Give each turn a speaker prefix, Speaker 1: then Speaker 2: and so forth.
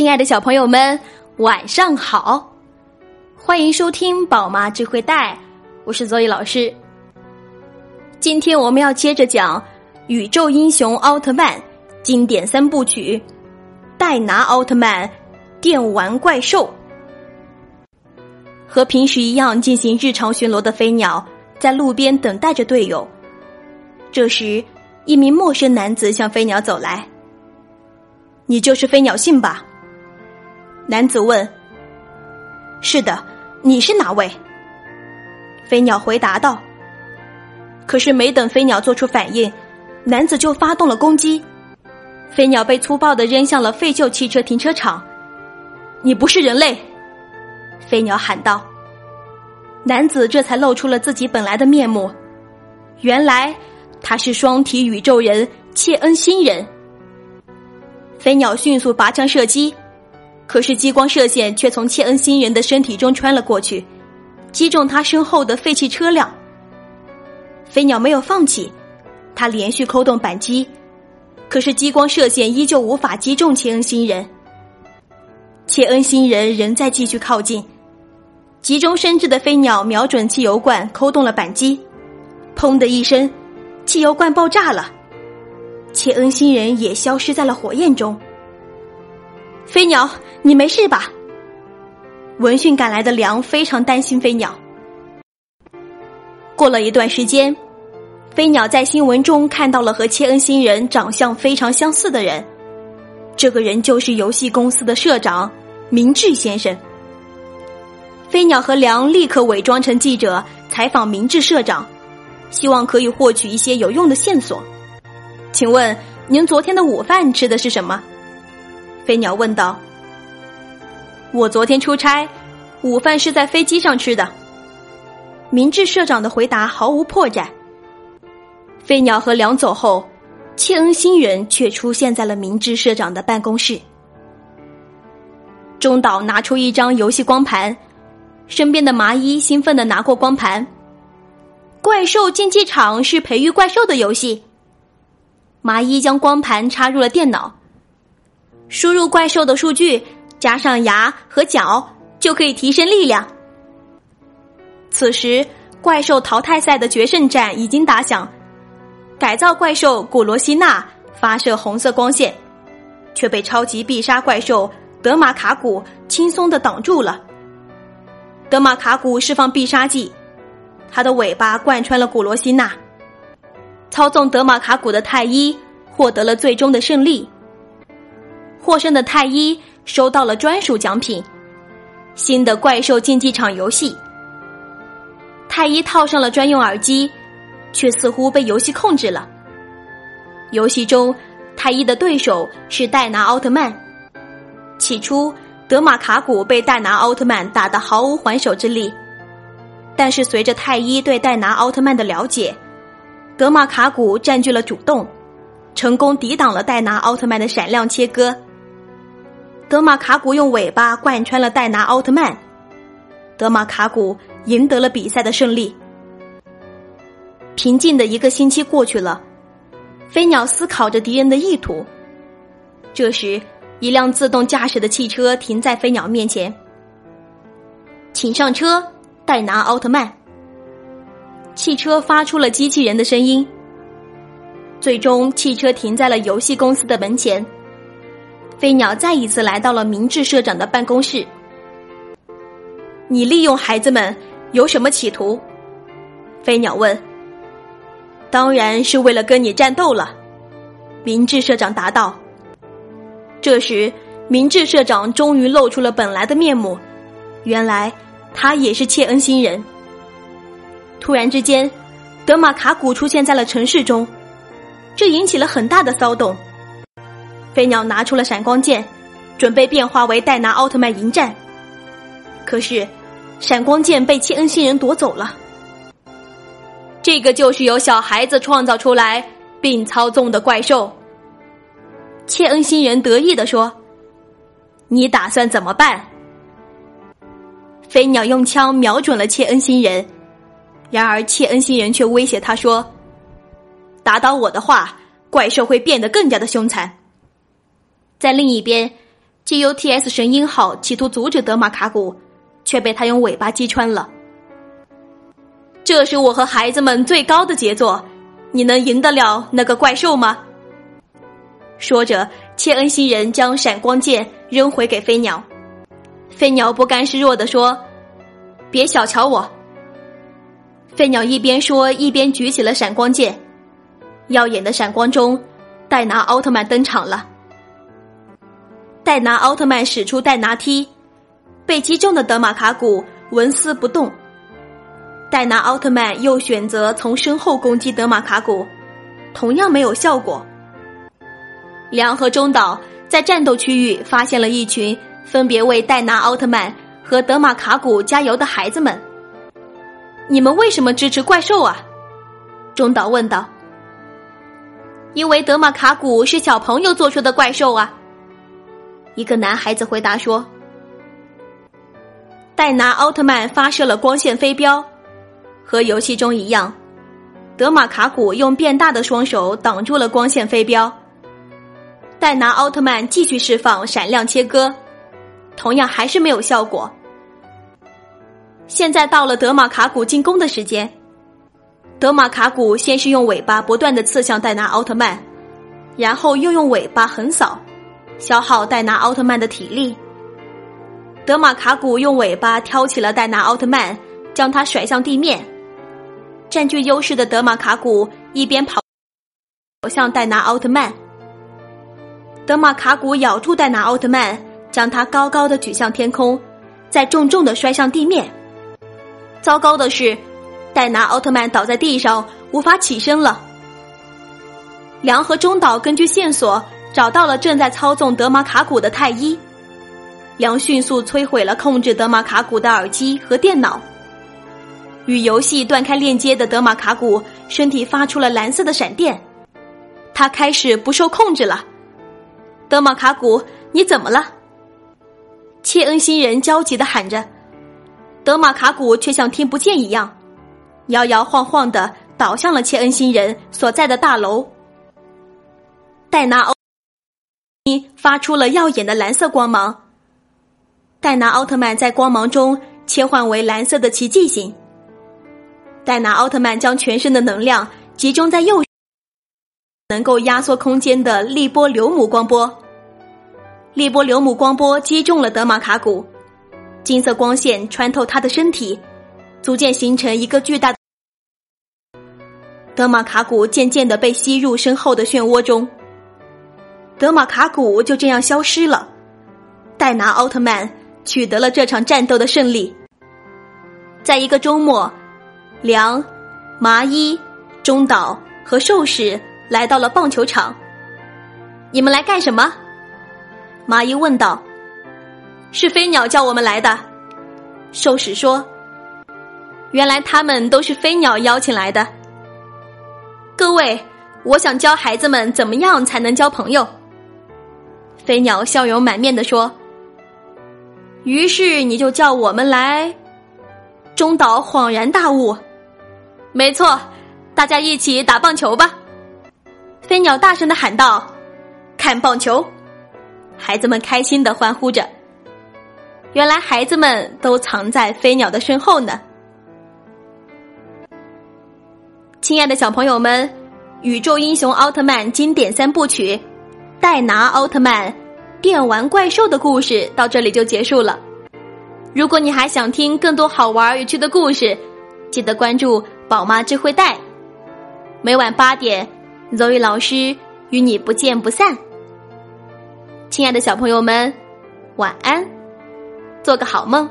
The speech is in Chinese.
Speaker 1: 亲爱的小朋友们，晚上好！欢迎收听宝妈智慧带，我是 Zoe 老师。今天我们要接着讲《宇宙英雄奥特曼》经典三部曲《戴拿奥特曼电玩怪兽》。和平时一样进行日常巡逻的飞鸟，在路边等待着队友。这时，一名陌生男子向飞鸟走来：“你就是飞鸟信吧？”男子问：“是的，你是哪位？”飞鸟回答道。可是没等飞鸟做出反应，男子就发动了攻击。飞鸟被粗暴的扔向了废旧汽车停车场。“你不是人类！”飞鸟喊道。男子这才露出了自己本来的面目，原来他是双体宇宙人切恩星人。飞鸟迅速拔枪射击。可是激光射线却从切恩星人的身体中穿了过去，击中他身后的废弃车辆。飞鸟没有放弃，他连续扣动扳机，可是激光射线依旧无法击中切恩星人。切恩星人仍在继续靠近，急中生智的飞鸟瞄准汽油罐，扣动了扳机，砰的一声，汽油罐爆炸了，切恩星人也消失在了火焰中。飞鸟，你没事吧？闻讯赶来的梁非常担心飞鸟。过了一段时间，飞鸟在新闻中看到了和切恩星人长相非常相似的人，这个人就是游戏公司的社长明智先生。飞鸟和梁立刻伪装成记者采访明智社长，希望可以获取一些有用的线索。请问您昨天的午饭吃的是什么？飞鸟问道：“我昨天出差，午饭是在飞机上吃的。”明智社长的回答毫无破绽。飞鸟和梁走后，切恩星人却出现在了明智社长的办公室。中岛拿出一张游戏光盘，身边的麻衣兴奋的拿过光盘。怪兽竞技场是培育怪兽的游戏。麻衣将光盘插入了电脑。输入怪兽的数据，加上牙和脚，就可以提升力量。此时，怪兽淘汰赛的决胜战已经打响。改造怪兽古罗西娜发射红色光线，却被超级必杀怪兽德玛卡古轻松的挡住了。德玛卡古释放必杀技，它的尾巴贯穿了古罗西娜。操纵德玛卡古的太一获得了最终的胜利。获胜的太一收到了专属奖品——新的怪兽竞技场游戏。太一套上了专用耳机，却似乎被游戏控制了。游戏中，太一的对手是戴拿奥特曼。起初，德玛卡古被戴拿奥特曼打得毫无还手之力，但是随着太一对戴拿奥特曼的了解，德玛卡古占据了主动，成功抵挡了戴拿奥特曼的闪亮切割。德玛卡古用尾巴贯穿了戴拿奥特曼，德玛卡古赢得了比赛的胜利。平静的一个星期过去了，飞鸟思考着敌人的意图。这时，一辆自动驾驶的汽车停在飞鸟面前，请上车，戴拿奥特曼。汽车发出了机器人的声音。最终，汽车停在了游戏公司的门前。飞鸟再一次来到了明智社长的办公室。你利用孩子们有什么企图？飞鸟问。当然是为了跟你战斗了，明智社长答道。这时，明智社长终于露出了本来的面目，原来他也是切恩星人。突然之间，德玛卡古出现在了城市中，这引起了很大的骚动。飞鸟拿出了闪光剑，准备变化为戴拿奥特曼迎战。可是，闪光剑被切恩星人夺走了。这个就是由小孩子创造出来并操纵的怪兽。切恩星人得意地说：“你打算怎么办？”飞鸟用枪瞄准了切恩星人，然而切恩星人却威胁他说：“打倒我的话，怪兽会变得更加的凶残。”在另一边，GUTS 神鹰号企图阻止德玛卡古，却被他用尾巴击穿了。这是我和孩子们最高的杰作，你能赢得了那个怪兽吗？说着，切恩星人将闪光剑扔回给飞鸟。飞鸟不甘示弱地说：“别小瞧我。”飞鸟一边说，一边举起了闪光剑。耀眼的闪光中，戴拿奥特曼登场了。戴拿奥特曼使出戴拿踢，被击中的德玛卡古纹丝不动。戴拿奥特曼又选择从身后攻击德玛卡古，同样没有效果。梁和中岛在战斗区域发现了一群分别为戴拿奥特曼和德玛卡古加油的孩子们。你们为什么支持怪兽啊？中岛问道。因为德玛卡古是小朋友做出的怪兽啊。一个男孩子回答说。戴拿奥特曼发射了光线飞镖。和游戏中一样，德玛卡古用变大的双手挡住了光线飞镖。戴拿奥特曼继续释放闪亮切割，同样还是没有效果。现在到了德玛卡古进攻的时间。德玛卡古先是用尾巴不断的刺向戴拿奥特曼，然后又用尾巴横扫，消耗戴拿奥特曼的体力。德玛卡古用尾巴挑起了戴拿奥特曼，将他甩向地面。占据优势的德玛卡古一边跑，跑向戴拿奥特曼。德玛卡古咬住戴拿奥特曼，将他高高的举向天空，再重重的摔向地面。糟糕的是，戴拿奥特曼倒在地上，无法起身了。梁和中岛根据线索找到了正在操纵德玛卡古的太一，梁迅速摧毁了控制德玛卡古的耳机和电脑。与游戏断开链接的德玛卡古身体发出了蓝色的闪电，他开始不受控制了。德玛卡古，你怎么了？切恩星人焦急的喊着，德玛卡古却像听不见一样，摇摇晃晃的倒向了切恩星人所在的大楼。戴拿奥发出了耀眼的蓝色光芒，戴拿奥特曼在光芒中切换为蓝色的奇迹型。戴拿奥特曼将全身的能量集中在右，能够压缩空间的利波流姆光波。利波流姆光波击中了德玛卡古，金色光线穿透他的身体，逐渐形成一个巨大。德玛卡古渐渐的被吸入身后的漩涡中。德玛卡古就这样消失了。戴拿奥特曼取得了这场战斗的胜利。在一个周末。梁、麻衣、中岛和寿史来到了棒球场。你们来干什么？麻衣问道。是飞鸟叫我们来的。寿史说。原来他们都是飞鸟邀请来的。各位，我想教孩子们怎么样才能交朋友。飞鸟笑容满面的说。于是你就叫我们来。中岛恍然大悟。没错，大家一起打棒球吧！飞鸟大声的喊道：“看棒球！”孩子们开心的欢呼着。原来孩子们都藏在飞鸟的身后呢。亲爱的小朋友们，《宇宙英雄奥特曼》经典三部曲《戴拿奥特曼》电玩怪兽的故事到这里就结束了。如果你还想听更多好玩有趣的故事，记得关注。宝妈智慧带，每晚八点，Zoe 老师与你不见不散。亲爱的小朋友们，晚安，做个好梦。